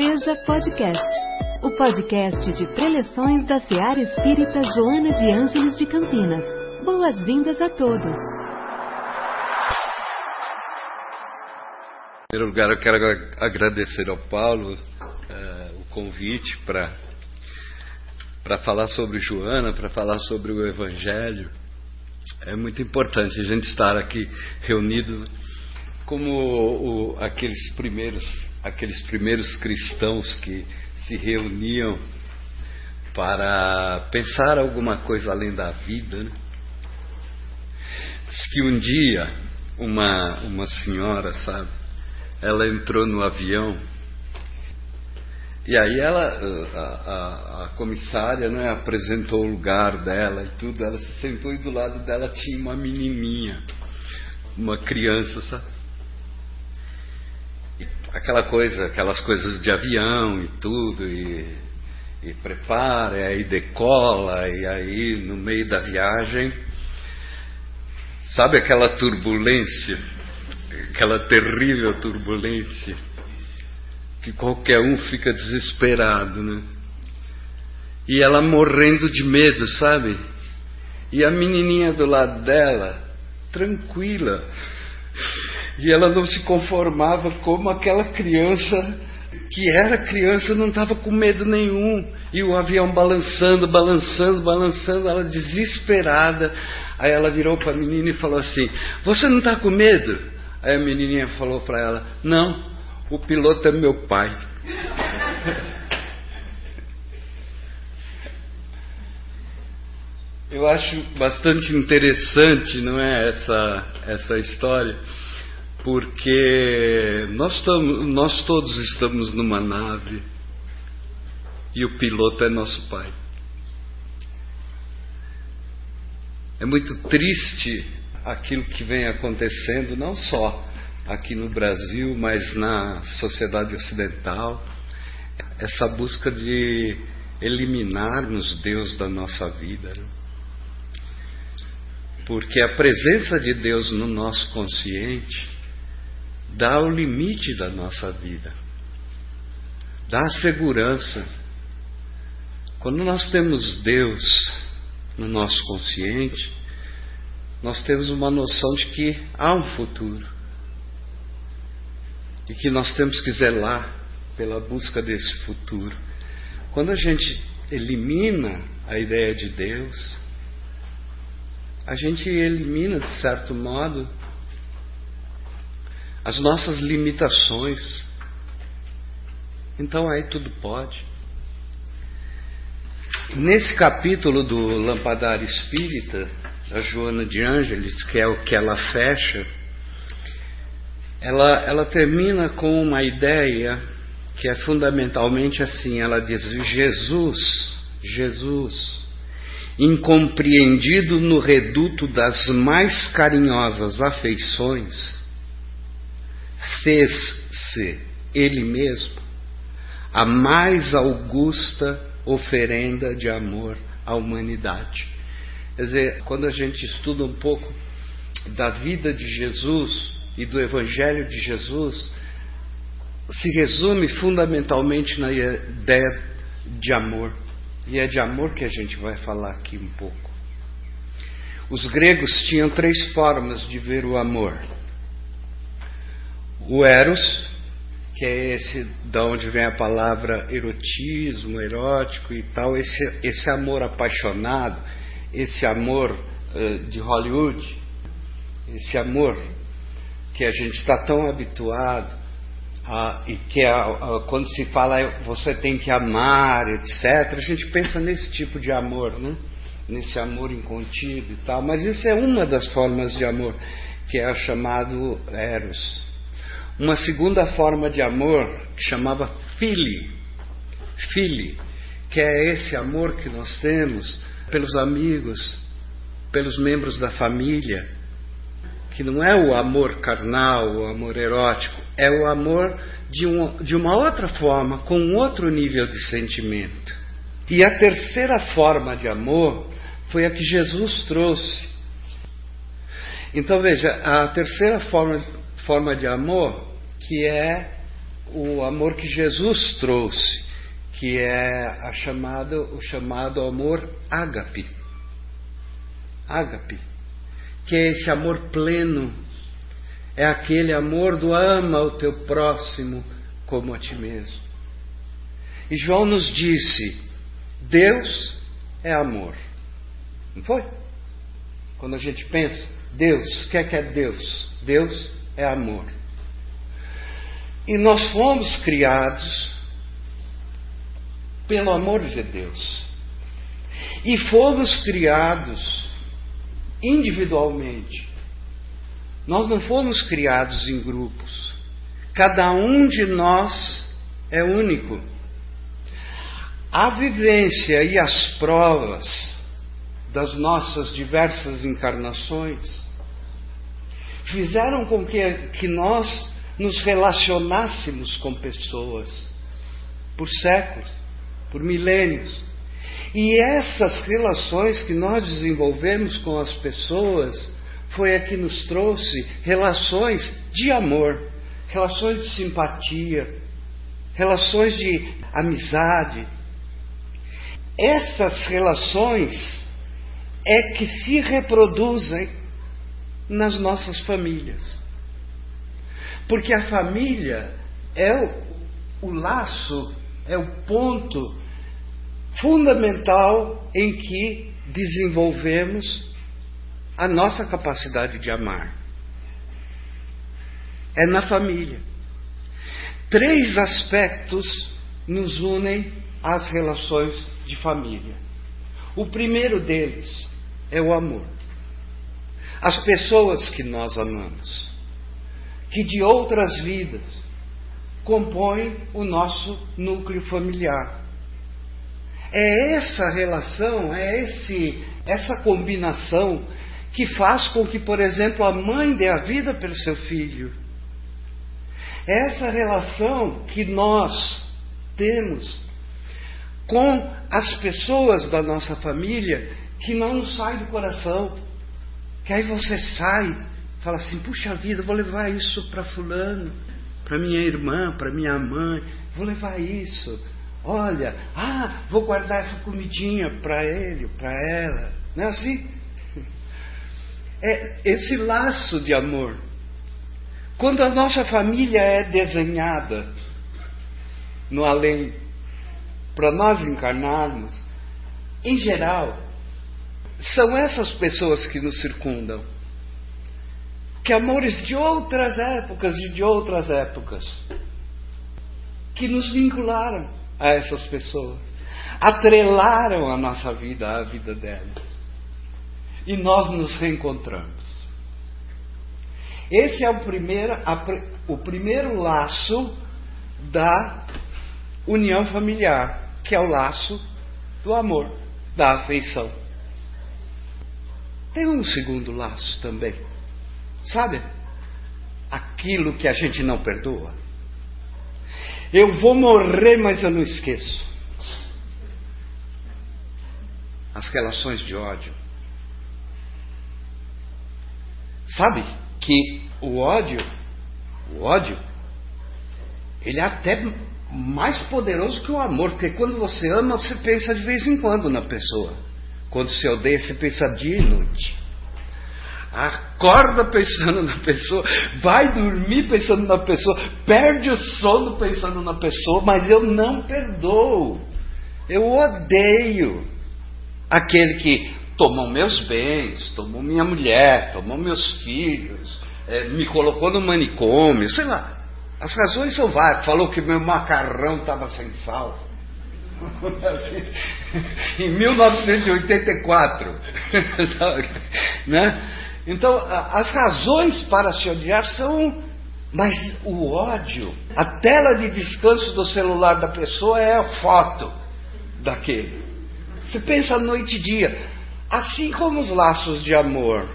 Seja Podcast, o podcast de preleções da Seara Espírita Joana de Ângeles de Campinas. Boas-vindas a todos. Em primeiro lugar, eu quero agradecer ao Paulo uh, o convite para para falar sobre Joana, para falar sobre o Evangelho. É muito importante a gente estar aqui reunido como o, aqueles primeiros aqueles primeiros cristãos que se reuniam para pensar alguma coisa além da vida. Né? Diz que um dia uma uma senhora, sabe, ela entrou no avião e aí ela, a, a, a, comissária, né, apresentou o lugar dela e tudo, ela se sentou e do lado dela tinha uma menininha, uma criança, sabe? Aquela coisa, aquelas coisas de avião e tudo, e, e prepara, e aí decola, e aí no meio da viagem, sabe aquela turbulência, aquela terrível turbulência? que qualquer um fica desesperado, né? E ela morrendo de medo, sabe? E a menininha do lado dela, tranquila. E ela não se conformava como aquela criança que era criança não estava com medo nenhum. E o avião balançando, balançando, balançando, ela desesperada. Aí ela virou para a menina e falou assim: Você não está com medo? Aí a menininha falou para ela: Não, o piloto é meu pai. Eu acho bastante interessante, não é, essa, essa história, porque nós, estamos, nós todos estamos numa nave e o piloto é nosso pai. É muito triste aquilo que vem acontecendo, não só aqui no Brasil, mas na sociedade ocidental, essa busca de eliminarmos Deus da nossa vida. Né? Porque a presença de Deus no nosso consciente dá o limite da nossa vida, dá a segurança. Quando nós temos Deus no nosso consciente, nós temos uma noção de que há um futuro e que nós temos que zelar pela busca desse futuro. Quando a gente elimina a ideia de Deus, a gente elimina, de certo modo, as nossas limitações. Então aí tudo pode. Nesse capítulo do Lampadário Espírita, a Joana de Ângeles, que é o que ela fecha, ela, ela termina com uma ideia que é fundamentalmente assim: ela diz, Jesus, Jesus, incompreendido no reduto das mais carinhosas afeições, fez-se ele mesmo a mais augusta oferenda de amor à humanidade. Quer dizer, quando a gente estuda um pouco da vida de Jesus, e do Evangelho de Jesus se resume fundamentalmente na ideia de amor. E é de amor que a gente vai falar aqui um pouco. Os gregos tinham três formas de ver o amor: o eros, que é esse da onde vem a palavra erotismo, erótico e tal, esse, esse amor apaixonado, esse amor uh, de Hollywood, esse amor que a gente está tão habituado e que a, a, quando se fala você tem que amar, etc., a gente pensa nesse tipo de amor, né? nesse amor incontido e tal, mas isso é uma das formas de amor, que é o chamado Eros. Uma segunda forma de amor que chamava Fili, Fili, que é esse amor que nós temos pelos amigos, pelos membros da família, que não é o amor carnal, o amor erótico, é o amor de, um, de uma outra forma, com um outro nível de sentimento. E a terceira forma de amor foi a que Jesus trouxe. Então veja, a terceira forma, forma de amor, que é o amor que Jesus trouxe, que é chamada, o chamado amor ágape. Ágape, que é esse amor pleno, é aquele amor do ama o teu próximo como a ti mesmo. E João nos disse: Deus é amor. Não foi? Quando a gente pensa, Deus, o que é que é Deus? Deus é amor. E nós fomos criados pelo amor de Deus. E fomos criados individualmente. Nós não fomos criados em grupos. Cada um de nós é único. A vivência e as provas das nossas diversas encarnações fizeram com que, que nós nos relacionássemos com pessoas por séculos, por milênios. E essas relações que nós desenvolvemos com as pessoas foi a que nos trouxe relações de amor, relações de simpatia, relações de amizade. Essas relações é que se reproduzem nas nossas famílias. Porque a família é o, o laço, é o ponto fundamental em que desenvolvemos a nossa capacidade de amar. É na família. Três aspectos nos unem às relações de família. O primeiro deles é o amor. As pessoas que nós amamos que de outras vidas compõem o nosso núcleo familiar. É essa relação, é esse, essa combinação que faz com que, por exemplo, a mãe dê a vida pelo seu filho. É essa relação que nós temos com as pessoas da nossa família que não nos sai do coração. Que aí você sai fala assim: puxa vida, vou levar isso para Fulano, para minha irmã, para minha mãe, vou levar isso. Olha, ah, vou guardar essa comidinha para ele, para ela. Não é assim? É esse laço de amor. Quando a nossa família é desenhada no além, para nós encarnarmos, em geral, são essas pessoas que nos circundam que amores de outras épocas e de outras épocas que nos vincularam a essas pessoas, atrelaram a nossa vida à vida delas. E nós nos reencontramos. Esse é o primeiro, a, o primeiro laço da união familiar, que é o laço do amor, da afeição. Tem um segundo laço também Sabe? Aquilo que a gente não perdoa. Eu vou morrer, mas eu não esqueço. As relações de ódio. Sabe que o ódio, o ódio, ele é até mais poderoso que o amor, porque quando você ama, você pensa de vez em quando na pessoa. Quando você odeia, você pensa dia e noite. Acorda pensando na pessoa, vai dormir pensando na pessoa, perde o sono pensando na pessoa, mas eu não perdoo. Eu odeio aquele que tomou meus bens, tomou minha mulher, tomou meus filhos, é, me colocou no manicômio, sei lá. As razões são várias. Falou que meu macarrão estava sem sal. em 1984. né? Então, as razões para se odiar são. Mas o ódio, a tela de descanso do celular da pessoa é a foto daquele. Você pensa noite e dia. Assim como os laços de amor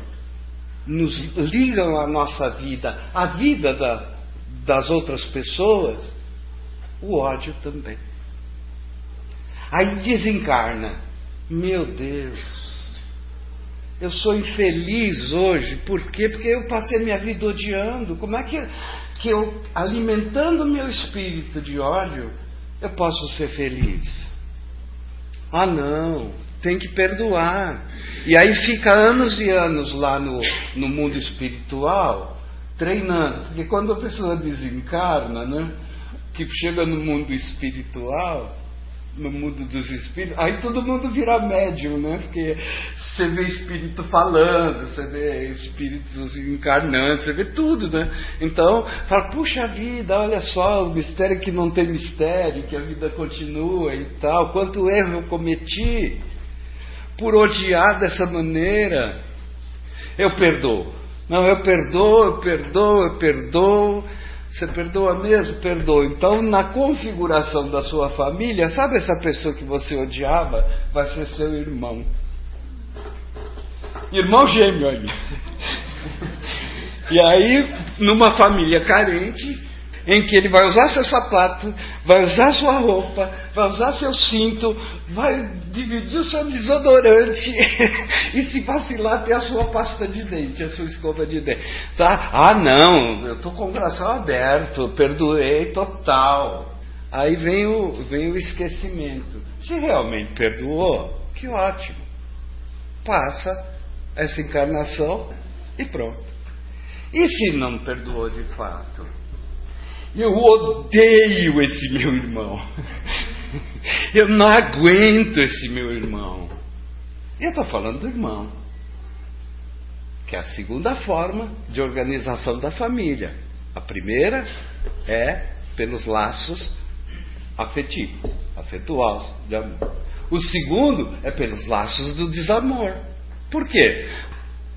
nos ligam à nossa vida, à vida da, das outras pessoas, o ódio também. Aí desencarna. Meu Deus, eu sou infeliz hoje. Por quê? Porque eu passei minha vida odiando. Como é que. que eu, alimentando meu espírito de ódio, eu posso ser feliz. Ah, não, tem que perdoar. E aí fica anos e anos lá no, no mundo espiritual, treinando. Porque quando a pessoa desencarna, né, que chega no mundo espiritual, no mundo dos espíritos, aí todo mundo vira médium, né? Porque você vê espírito falando, você vê espíritos encarnando, você vê tudo, né? Então, fala, puxa vida, olha só, o mistério que não tem mistério, que a vida continua e tal, quanto erro eu cometi por odiar dessa maneira. Eu perdoo. Não, eu perdoo, eu perdoo, eu perdoo. Você perdoa mesmo? Perdoa. Então, na configuração da sua família, sabe essa pessoa que você odiava? Vai ser seu irmão. Irmão gêmeo aí. E aí, numa família carente, em que ele vai usar seu sapato, vai usar sua roupa, vai usar seu cinto, vai dividir o seu desodorante e se vacilar ter a sua pasta de dente, a sua escova de dente. Tá? Ah, não, eu estou com o coração aberto, perdoei total. Aí vem o, vem o esquecimento. Se realmente perdoou, que ótimo. Passa essa encarnação e pronto. E se não perdoou de fato? Eu odeio esse meu irmão. Eu não aguento esse meu irmão. Eu estou falando do irmão, que é a segunda forma de organização da família. A primeira é pelos laços afetivos, afetuosos, de amor. O segundo é pelos laços do desamor. Por quê?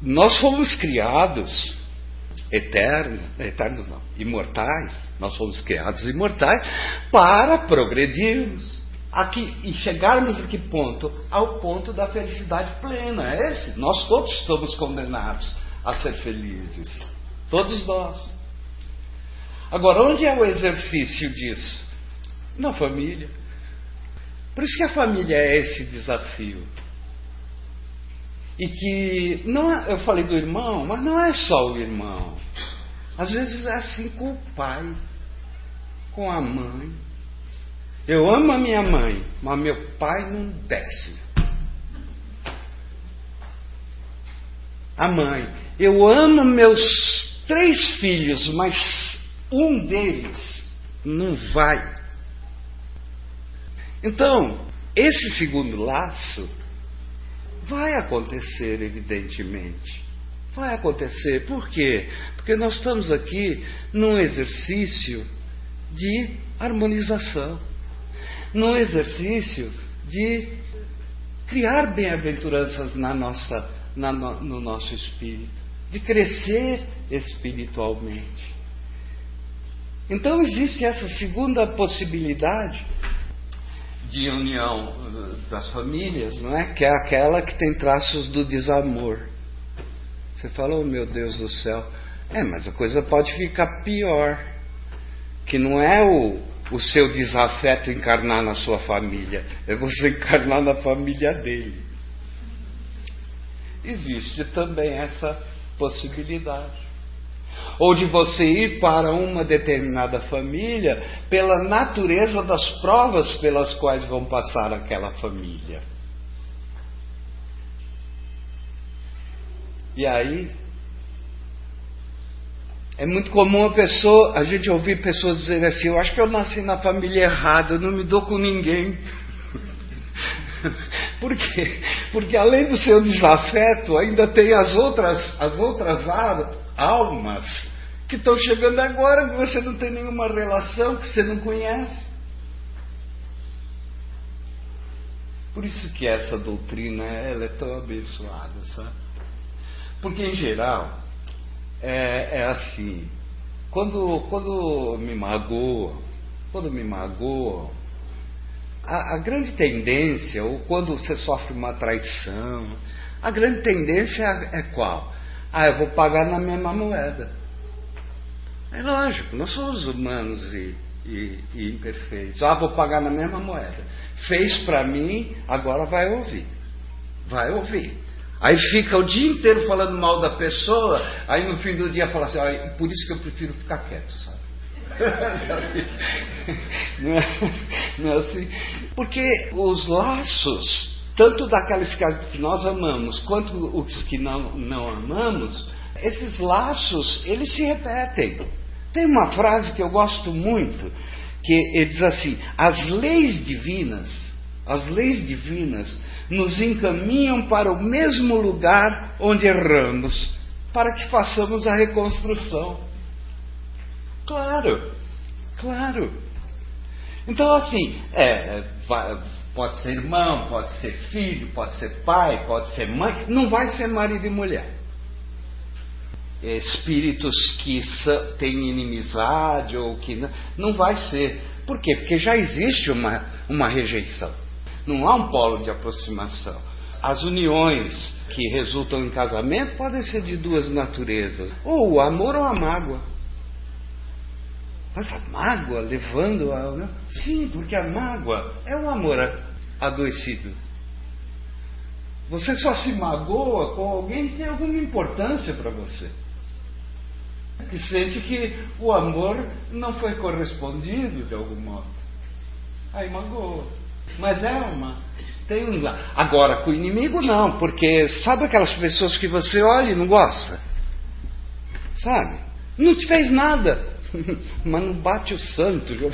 Nós fomos criados eternos, eternos não, imortais, nós fomos criados imortais para progredirmos aqui e chegarmos a que ponto? Ao ponto da felicidade plena. É esse. Nós todos estamos condenados a ser felizes. Todos nós. Agora, onde é o exercício disso? Na família. Por isso que a família é esse desafio. E que não é, eu falei do irmão, mas não é só o irmão. Às vezes é assim com o pai, com a mãe. Eu amo a minha mãe, mas meu pai não desce. A mãe, eu amo meus três filhos, mas um deles não vai. Então, esse segundo laço Vai acontecer, evidentemente. Vai acontecer. Por quê? Porque nós estamos aqui num exercício de harmonização, num exercício de criar bem-aventuranças na nossa, na, no nosso espírito, de crescer espiritualmente. Então existe essa segunda possibilidade de união uh, das famílias, não é? Que é aquela que tem traços do desamor. Você fala, oh meu Deus do céu. É, mas a coisa pode ficar pior. Que não é o, o seu desafeto encarnar na sua família, é você encarnar na família dele. Existe também essa possibilidade ou de você ir para uma determinada família pela natureza das provas pelas quais vão passar aquela família. E aí é muito comum a pessoa, a gente ouvir pessoas dizerem assim, eu acho que eu nasci na família errada, eu não me dou com ninguém. Por quê? Porque além do seu desafeto, ainda tem as outras, as outras almas que estão chegando agora, que você não tem nenhuma relação, que você não conhece. Por isso que essa doutrina ela é tão abençoada, sabe? Porque em geral é, é assim, quando, quando me magoa, quando me magoa, a, a, grande tendência, ou quando você sofre uma traição, a grande tendência é, é qual? Ah, eu vou pagar na mesma moeda. É lógico, nós somos humanos e, e, e imperfeitos. Ah, vou pagar na mesma moeda. Fez para mim, agora vai ouvir. Vai ouvir. Aí fica o dia inteiro falando mal da pessoa, aí no fim do dia fala assim, ah, por isso que eu prefiro ficar quieto, sabe? não, é, não é assim? Porque os laços, tanto daqueles que nós amamos, quanto os que não, não amamos, esses laços, eles se repetem. Tem uma frase que eu gosto muito, que ele diz assim: as leis divinas, as leis divinas nos encaminham para o mesmo lugar onde erramos, para que façamos a reconstrução. Claro, claro. Então, assim, é, pode ser irmão, pode ser filho, pode ser pai, pode ser mãe, não vai ser marido e mulher. Espíritos que têm inimizade ou que não, não vai ser. Por quê? Porque já existe uma, uma rejeição. Não há um polo de aproximação. As uniões que resultam em casamento podem ser de duas naturezas: ou o amor ou a mágoa. Mas a mágoa levando a. Né? Sim, porque a mágoa é um amor adoecido. Você só se magoa com alguém que tem alguma importância para você. Que sente que o amor não foi correspondido de algum modo. Aí magoa. Mas é uma. Tem um. Agora, com o inimigo não, porque sabe aquelas pessoas que você olha e não gosta? Sabe? Não te fez nada. Mas não bate o santo.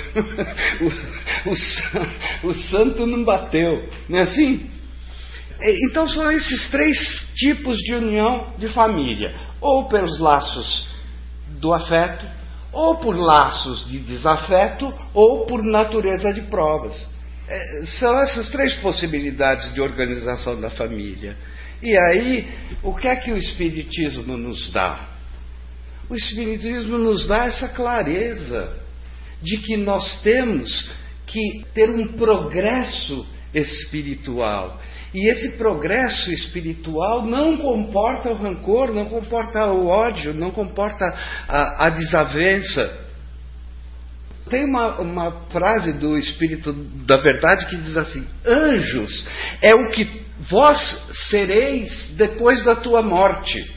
O, o, o santo não bateu. Não é assim? Então são esses três tipos de união de família: ou pelos laços do afeto, ou por laços de desafeto, ou por natureza de provas. É, são essas três possibilidades de organização da família. E aí, o que é que o Espiritismo nos dá? O Espiritismo nos dá essa clareza de que nós temos que ter um progresso espiritual. E esse progresso espiritual não comporta o rancor, não comporta o ódio, não comporta a, a desavença. Tem uma, uma frase do Espírito da Verdade que diz assim: Anjos é o que vós sereis depois da tua morte.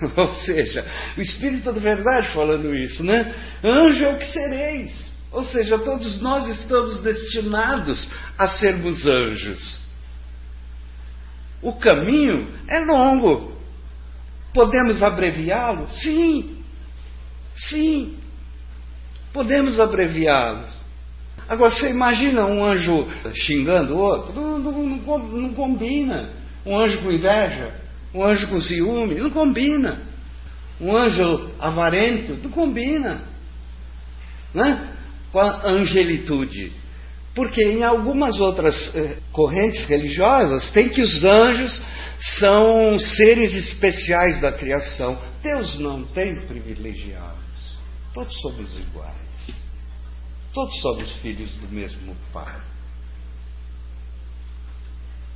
Ou seja, o Espírito da Verdade falando isso, né? Anjo é o que sereis. Ou seja, todos nós estamos destinados a sermos anjos. O caminho é longo. Podemos abreviá-lo? Sim. Sim. Podemos abreviá-los. Agora, você imagina um anjo xingando o outro? Não, não, não, não combina. Um anjo com inveja, um anjo com ciúme, não combina. Um anjo avarento, não combina. Né? Com a angelitude. Porque em algumas outras eh, correntes religiosas tem que os anjos são seres especiais da criação. Deus não tem privilegiados. Todos somos iguais. Todos somos filhos do mesmo Pai.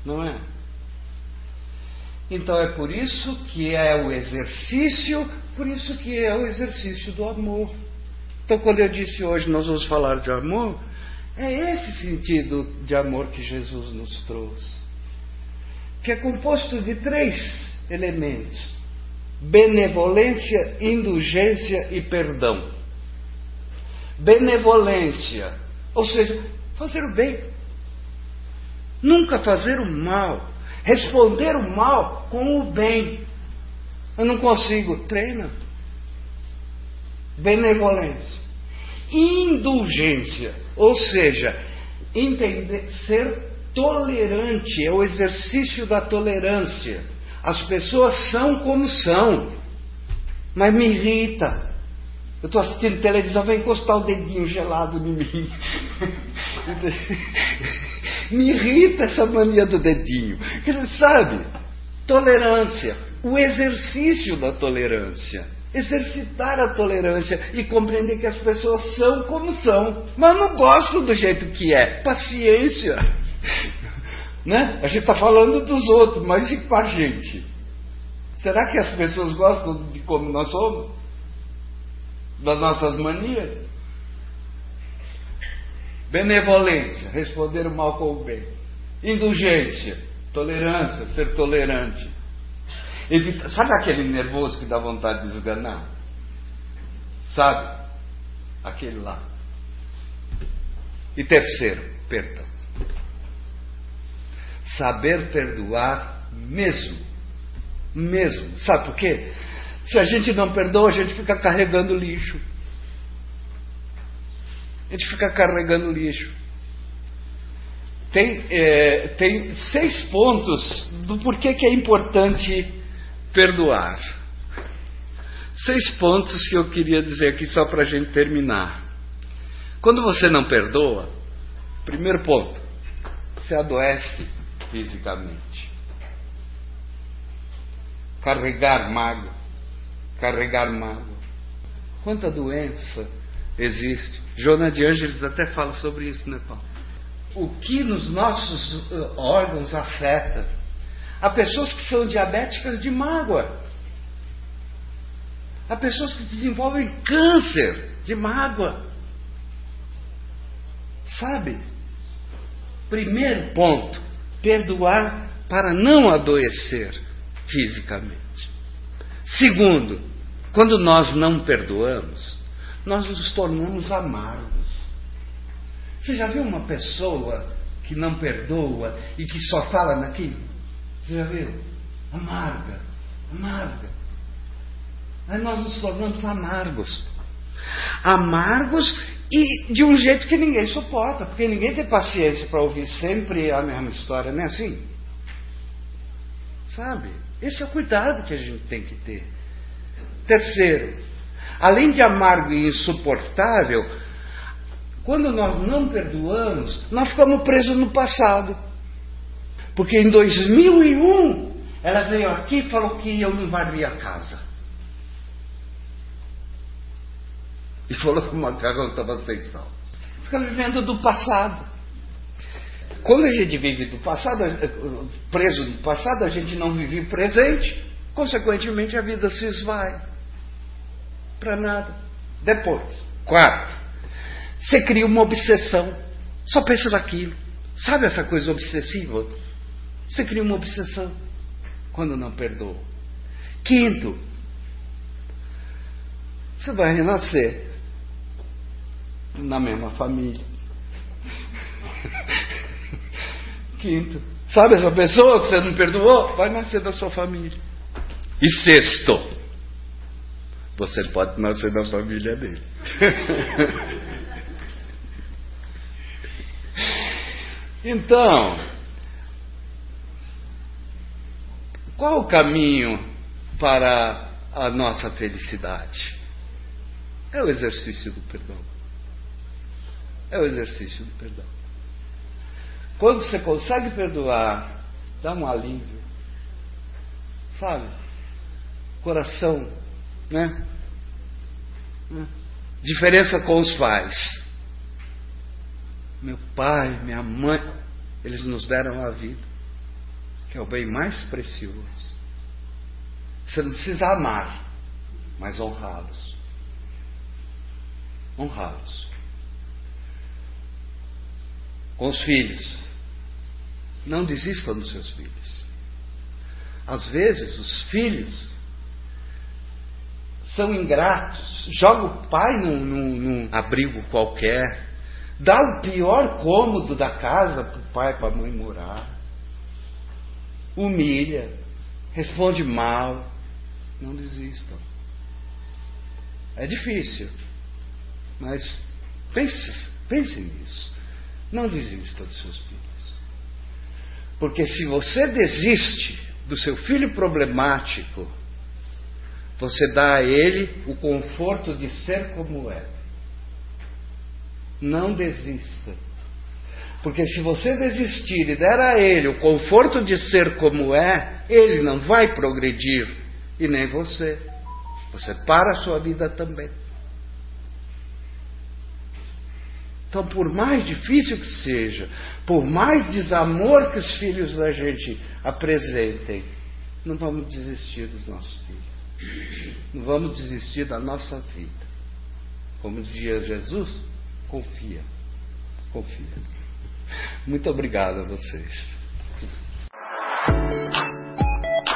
Não é? Então é por isso que é o exercício, por isso que é o exercício do amor. Então, quando eu disse hoje nós vamos falar de amor, é esse sentido de amor que Jesus nos trouxe. Que é composto de três elementos: benevolência, indulgência e perdão benevolência, ou seja, fazer o bem. Nunca fazer o mal, responder o mal com o bem. Eu não consigo, treina. Benevolência. Indulgência, ou seja, entender, ser tolerante, é o exercício da tolerância. As pessoas são como são, mas me irrita, eu estou assistindo televisão, vai encostar o dedinho gelado em mim. Me irrita essa mania do dedinho. Quer sabe? Tolerância. O exercício da tolerância. Exercitar a tolerância e compreender que as pessoas são como são. Mas não gosto do jeito que é. Paciência. Né? A gente está falando dos outros, mas e com a gente? Será que as pessoas gostam de como nós somos? Das nossas manias. Benevolência, responder o mal com o bem. Indulgência, Tolerância, ser tolerante. Evita, sabe aquele nervoso que dá vontade de esganar? Sabe? Aquele lá. E terceiro, perdão. Saber perdoar mesmo. Mesmo. Sabe por quê? Se a gente não perdoa, a gente fica carregando lixo. A gente fica carregando lixo. Tem, é, tem seis pontos do porquê que é importante perdoar. Seis pontos que eu queria dizer aqui só para a gente terminar. Quando você não perdoa, primeiro ponto, você adoece fisicamente. Carregar mágoa, carregar mágoa. Quanta doença existe. Joana de Ângeles até fala sobre isso, né, Paulo? O que nos nossos uh, órgãos afeta? Há pessoas que são diabéticas de mágoa. Há pessoas que desenvolvem câncer de mágoa. Sabe? Primeiro ponto: perdoar para não adoecer fisicamente. Segundo, quando nós não perdoamos, nós nos tornamos amargos. Você já viu uma pessoa que não perdoa e que só fala naquilo? Você já viu? Amarga, amarga. Aí nós nos tornamos amargos. Amargos e de um jeito que ninguém suporta, porque ninguém tem paciência para ouvir sempre a mesma história, não é assim? Sabe? Esse é o cuidado que a gente tem que ter. Terceiro, além de amargo e insuportável, quando nós não perdoamos, nós ficamos presos no passado. Porque em 2001, ela veio aqui e falou que eu não varria a casa. E falou que o macarrão estava sem sal. Fica vivendo do passado. Quando a gente vive do passado, preso do passado, a gente não vive o presente. Consequentemente, a vida se esvai. Para nada. Depois, quarto, você cria uma obsessão. Só pensa naquilo. Sabe essa coisa obsessiva? Você cria uma obsessão quando não perdoa. Quinto, você vai renascer na mesma família. Quinto, sabe essa pessoa que você não perdoou? Vai nascer da sua família. E sexto, você pode nascer da família dele. então, qual o caminho para a nossa felicidade? É o exercício do perdão. É o exercício do perdão. Quando você consegue perdoar, dá um alívio. Sabe? Coração, né? Diferença com os pais. Meu pai, minha mãe, eles nos deram a vida, que é o bem mais precioso. Você não precisa amar, mas honrá-los. Honrá-los com os filhos. Não desistam dos seus filhos. Às vezes, os filhos são ingratos, joga o pai num, num, num abrigo qualquer, dá o pior cômodo da casa para o pai e para a mãe morar, humilha, responde mal. Não desistam. É difícil, mas pense, pense nisso. Não desista dos seus filhos. Porque se você desiste do seu filho problemático, você dá a ele o conforto de ser como é. Não desista. Porque se você desistir e der a ele o conforto de ser como é, ele não vai progredir e nem você. Você para a sua vida também. Então, por mais difícil que seja, por mais desamor que os filhos da gente apresentem, não vamos desistir dos nossos filhos. Não vamos desistir da nossa vida. Como dizia Jesus, confia. Confia. Muito obrigado a vocês.